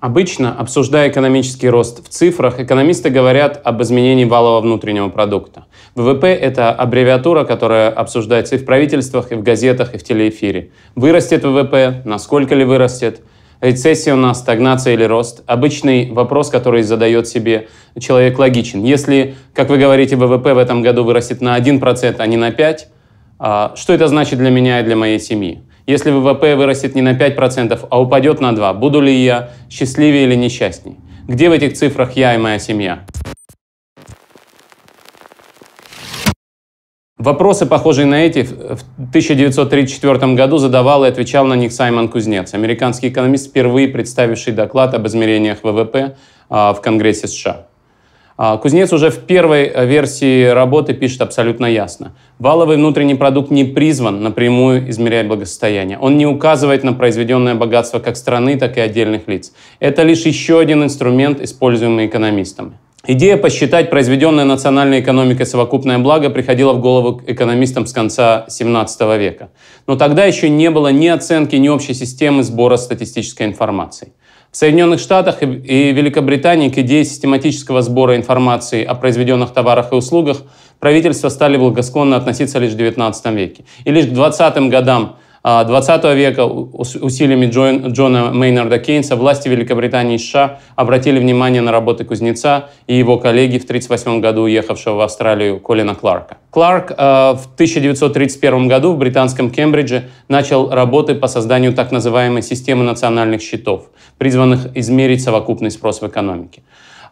Обычно, обсуждая экономический рост в цифрах, экономисты говорят об изменении валового внутреннего продукта. ВВП – это аббревиатура, которая обсуждается и в правительствах, и в газетах, и в телеэфире. Вырастет ВВП, насколько ли вырастет, рецессия у нас, стагнация или рост. Обычный вопрос, который задает себе человек, логичен. Если, как вы говорите, ВВП в этом году вырастет на 1%, а не на 5%, а что это значит для меня и для моей семьи? Если ВВП вырастет не на 5%, а упадет на 2%, буду ли я счастливее или несчастнее? Где в этих цифрах я и моя семья? Вопросы, похожие на эти, в 1934 году задавал и отвечал на них Саймон Кузнец, американский экономист, впервые представивший доклад об измерениях ВВП а, в Конгрессе США. А, Кузнец уже в первой э, версии работы пишет абсолютно ясно. Валовый внутренний продукт не призван напрямую измерять благосостояние. Он не указывает на произведенное богатство как страны, так и отдельных лиц. Это лишь еще один инструмент, используемый экономистами. Идея посчитать произведенное национальной экономикой совокупное благо приходила в голову экономистам с конца 17 века. Но тогда еще не было ни оценки, ни общей системы сбора статистической информации. В Соединенных Штатах и Великобритании к идее систематического сбора информации о произведенных товарах и услугах правительства стали благосклонно относиться лишь в XIX веке. И лишь к 20-м годам 20 а, века усилиями Джона Мейнарда Кейнса власти Великобритании и США обратили внимание на работы Кузнеца и его коллеги в 1938 году уехавшего в Австралию Колина Кларка. Кларк а, в 1931 году в британском Кембридже начал работы по созданию так называемой системы национальных счетов, призванных измерить совокупный спрос в экономике.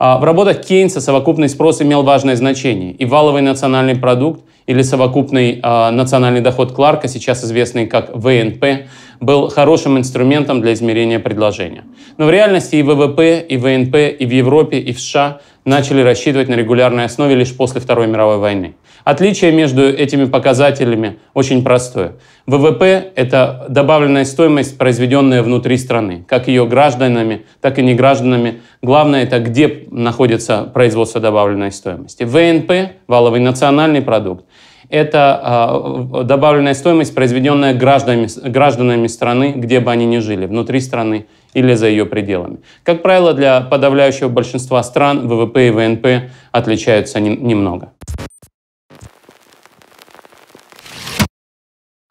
А, в работах Кейнса совокупный спрос имел важное значение, и валовый национальный продукт или совокупный э, национальный доход Кларка, сейчас известный как ВНП, был хорошим инструментом для измерения предложения. Но в реальности и ВВП, и ВНП, и в Европе, и в США начали рассчитывать на регулярной основе лишь после Второй мировой войны. Отличие между этими показателями очень простое. ВВП – это добавленная стоимость, произведенная внутри страны, как ее гражданами, так и не гражданами. Главное – это где находится производство добавленной стоимости. ВНП – валовый национальный продукт это э, добавленная стоимость, произведенная гражданами, гражданами страны, где бы они ни жили, внутри страны или за ее пределами. Как правило, для подавляющего большинства стран ВВП и ВНП отличаются не, немного.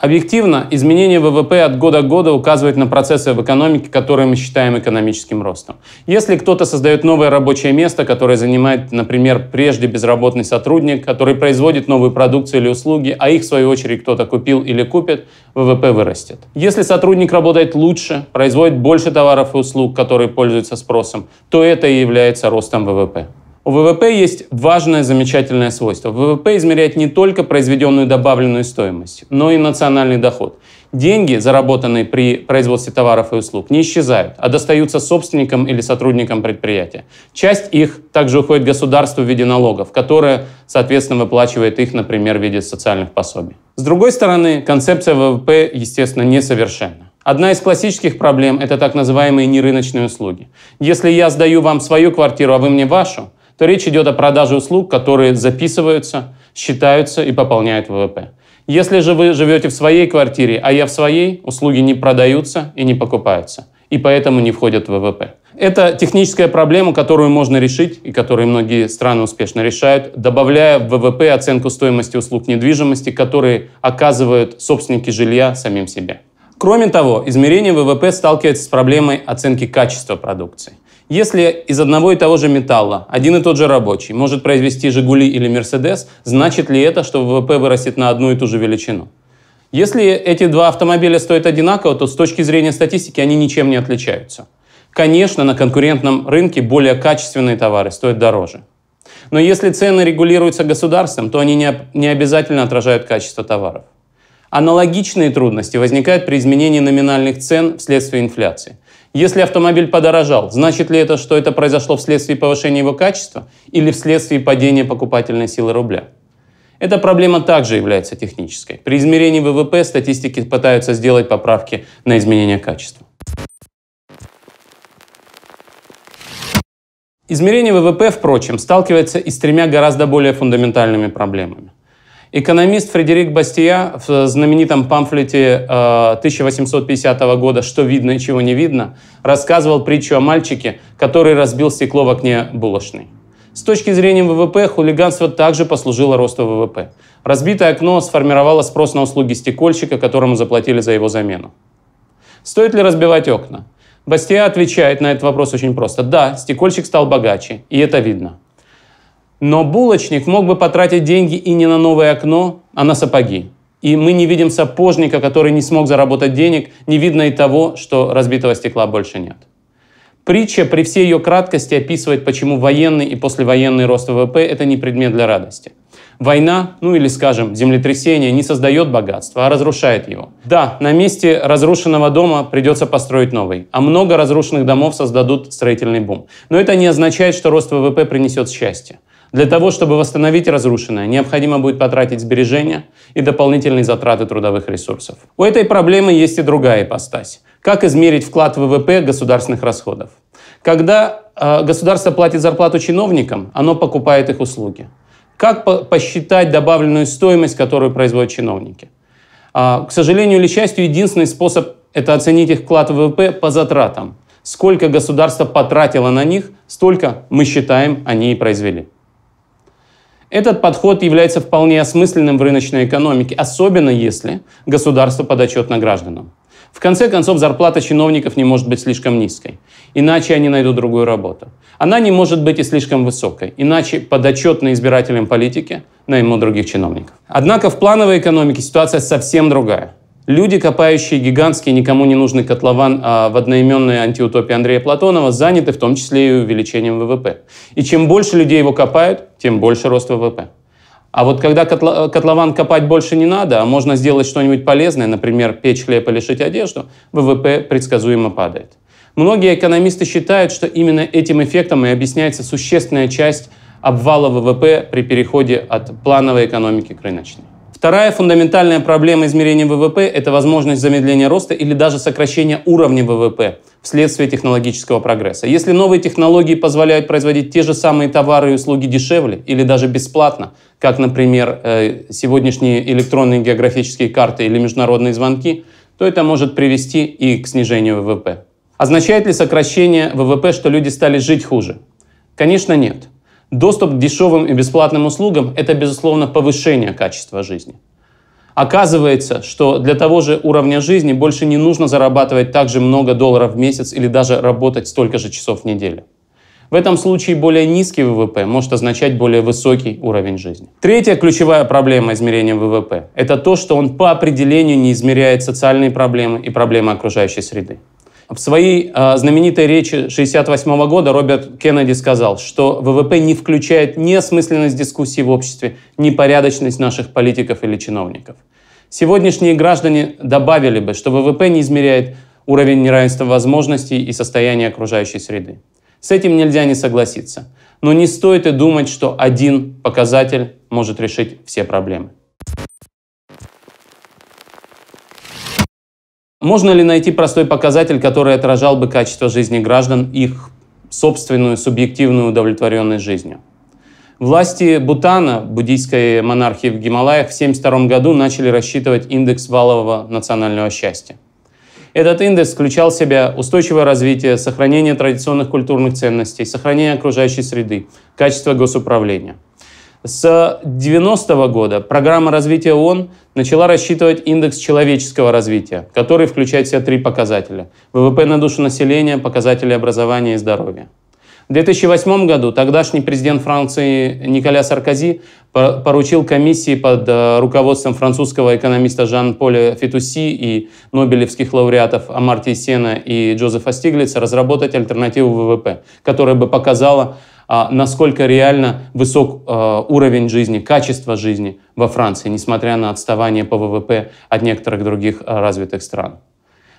Объективно, изменение ВВП от года к году указывает на процессы в экономике, которые мы считаем экономическим ростом. Если кто-то создает новое рабочее место, которое занимает, например, прежде безработный сотрудник, который производит новую продукцию или услуги, а их, в свою очередь, кто-то купил или купит, ВВП вырастет. Если сотрудник работает лучше, производит больше товаров и услуг, которые пользуются спросом, то это и является ростом ВВП. У ВВП есть важное замечательное свойство. ВВП измеряет не только произведенную добавленную стоимость, но и национальный доход. Деньги, заработанные при производстве товаров и услуг, не исчезают, а достаются собственникам или сотрудникам предприятия. Часть их также уходит государству в виде налогов, которое, соответственно, выплачивает их, например, в виде социальных пособий. С другой стороны, концепция ВВП, естественно, несовершенна. Одна из классических проблем – это так называемые нерыночные услуги. Если я сдаю вам свою квартиру, а вы мне вашу, то речь идет о продаже услуг, которые записываются, считаются и пополняют ВВП. Если же вы живете в своей квартире, а я в своей, услуги не продаются и не покупаются, и поэтому не входят в ВВП. Это техническая проблема, которую можно решить, и которую многие страны успешно решают, добавляя в ВВП оценку стоимости услуг недвижимости, которые оказывают собственники жилья самим себе. Кроме того, измерение ВВП сталкивается с проблемой оценки качества продукции. Если из одного и того же металла один и тот же рабочий может произвести «Жигули» или «Мерседес», значит ли это, что ВВП вырастет на одну и ту же величину? Если эти два автомобиля стоят одинаково, то с точки зрения статистики они ничем не отличаются. Конечно, на конкурентном рынке более качественные товары стоят дороже. Но если цены регулируются государством, то они не, не обязательно отражают качество товаров. Аналогичные трудности возникают при изменении номинальных цен вследствие инфляции. Если автомобиль подорожал, значит ли это, что это произошло вследствие повышения его качества или вследствие падения покупательной силы рубля? Эта проблема также является технической. При измерении ВВП статистики пытаются сделать поправки на изменение качества. Измерение ВВП, впрочем, сталкивается и с тремя гораздо более фундаментальными проблемами. Экономист Фредерик Бастия в знаменитом памфлете 1850 э, года «Что видно и чего не видно» рассказывал притчу о мальчике, который разбил стекло в окне булочной. С точки зрения ВВП, хулиганство также послужило росту ВВП. Разбитое окно сформировало спрос на услуги стекольщика, которому заплатили за его замену. Стоит ли разбивать окна? Бастия отвечает на этот вопрос очень просто. Да, стекольщик стал богаче, и это видно. Но булочник мог бы потратить деньги и не на новое окно, а на сапоги. И мы не видим сапожника, который не смог заработать денег, не видно и того, что разбитого стекла больше нет. Притча при всей ее краткости описывает, почему военный и послевоенный рост ВВП – это не предмет для радости. Война, ну или, скажем, землетрясение не создает богатство, а разрушает его. Да, на месте разрушенного дома придется построить новый, а много разрушенных домов создадут строительный бум. Но это не означает, что рост ВВП принесет счастье. Для того, чтобы восстановить разрушенное, необходимо будет потратить сбережения и дополнительные затраты трудовых ресурсов. У этой проблемы есть и другая ипостась. Как измерить вклад в ВВП государственных расходов? Когда э, государство платит зарплату чиновникам, оно покупает их услуги. Как по посчитать добавленную стоимость, которую производят чиновники? А, к сожалению или счастью, единственный способ – это оценить их вклад в ВВП по затратам. Сколько государство потратило на них, столько, мы считаем, они и произвели. Этот подход является вполне осмысленным в рыночной экономике, особенно если государство подотчетно гражданам. В конце концов, зарплата чиновников не может быть слишком низкой, иначе они найдут другую работу. Она не может быть и слишком высокой, иначе подотчетно избирателям политики наймут других чиновников. Однако в плановой экономике ситуация совсем другая. Люди, копающие гигантский, никому не нужный котлован а в одноименной антиутопии Андрея Платонова, заняты в том числе и увеличением ВВП. И чем больше людей его копают, тем больше рост ВВП. А вот когда котлован копать больше не надо, а можно сделать что-нибудь полезное, например, печь хлеб или шить одежду, ВВП предсказуемо падает. Многие экономисты считают, что именно этим эффектом и объясняется существенная часть обвала ВВП при переходе от плановой экономики к рыночной. Вторая фундаментальная проблема измерения ВВП – это возможность замедления роста или даже сокращения уровня ВВП вследствие технологического прогресса. Если новые технологии позволяют производить те же самые товары и услуги дешевле или даже бесплатно, как, например, э, сегодняшние электронные географические карты или международные звонки, то это может привести и к снижению ВВП. Означает ли сокращение ВВП, что люди стали жить хуже? Конечно, нет. Доступ к дешевым и бесплатным услугам – это, безусловно, повышение качества жизни. Оказывается, что для того же уровня жизни больше не нужно зарабатывать так же много долларов в месяц или даже работать столько же часов в неделю. В этом случае более низкий ВВП может означать более высокий уровень жизни. Третья ключевая проблема измерения ВВП – это то, что он по определению не измеряет социальные проблемы и проблемы окружающей среды. В своей э, знаменитой речи 1968 года Роберт Кеннеди сказал, что ВВП не включает ни осмысленность дискуссии в обществе, ни порядочность наших политиков или чиновников. Сегодняшние граждане добавили бы, что ВВП не измеряет уровень неравенства возможностей и состояния окружающей среды. С этим нельзя не согласиться. Но не стоит и думать, что один показатель может решить все проблемы. Можно ли найти простой показатель, который отражал бы качество жизни граждан, их собственную субъективную удовлетворенность жизнью? Власти Бутана, буддийской монархии в Гималаях, в 1972 году начали рассчитывать индекс валового национального счастья. Этот индекс включал в себя устойчивое развитие, сохранение традиционных культурных ценностей, сохранение окружающей среды, качество госуправления – с 90 года программа развития ООН начала рассчитывать индекс человеческого развития, который включает в себя три показателя. ВВП на душу населения, показатели образования и здоровья. В 2008 году тогдашний президент Франции Николя Саркози поручил комиссии под э, руководством французского экономиста Жан-Поля Фетуси и нобелевских лауреатов Амартия Сена и Джозефа Стиглица разработать альтернативу ВВП, которая бы показала насколько реально высок а, уровень жизни, качество жизни во Франции, несмотря на отставание по ВВП от некоторых других а, развитых стран.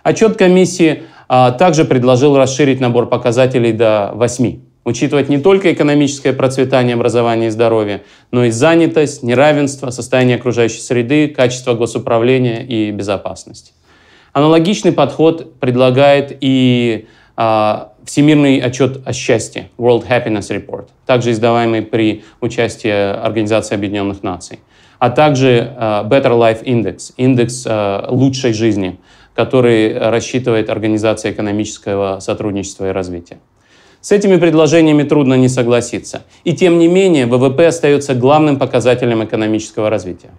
Отчет комиссии также предложил расширить набор показателей до 8, учитывать не только экономическое процветание, образование и здоровье, но и занятость, неравенство, состояние окружающей среды, качество госуправления и безопасность. Аналогичный подход предлагает и а, Всемирный отчет о счастье, World Happiness Report, также издаваемый при участии Организации Объединенных Наций, а также а, Better Life Index, индекс а, лучшей жизни, который рассчитывает Организация экономического сотрудничества и развития. С этими предложениями трудно не согласиться. И тем не менее ВВП остается главным показателем экономического развития.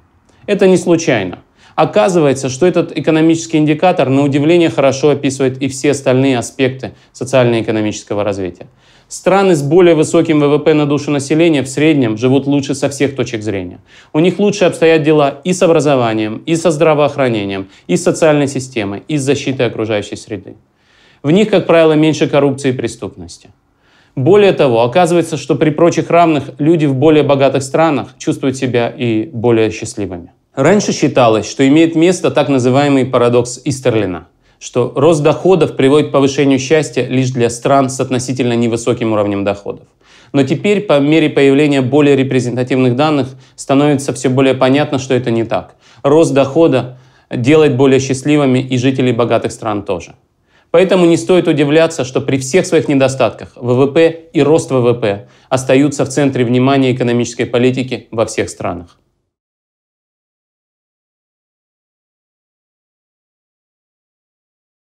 Это не случайно. Оказывается, что этот экономический индикатор на удивление хорошо описывает и все остальные аспекты социально-экономического развития. Страны с более высоким ВВП на душу населения в среднем живут лучше со всех точек зрения. У них лучше обстоят дела и с образованием, и со здравоохранением, и с социальной системой, и с защитой окружающей среды. В них, как правило, меньше коррупции и преступности. Более того, оказывается, что при прочих равных люди в более богатых странах чувствуют себя и более счастливыми. Раньше считалось, что имеет место так называемый парадокс Истерлина, что рост доходов приводит к повышению счастья лишь для стран с относительно невысоким уровнем доходов. Но теперь, по мере появления более репрезентативных данных, становится все более понятно, что это не так. Рост дохода делает более счастливыми и жителей богатых стран тоже. Поэтому не стоит удивляться, что при всех своих недостатках ВВП и рост ВВП остаются в центре внимания экономической политики во всех странах.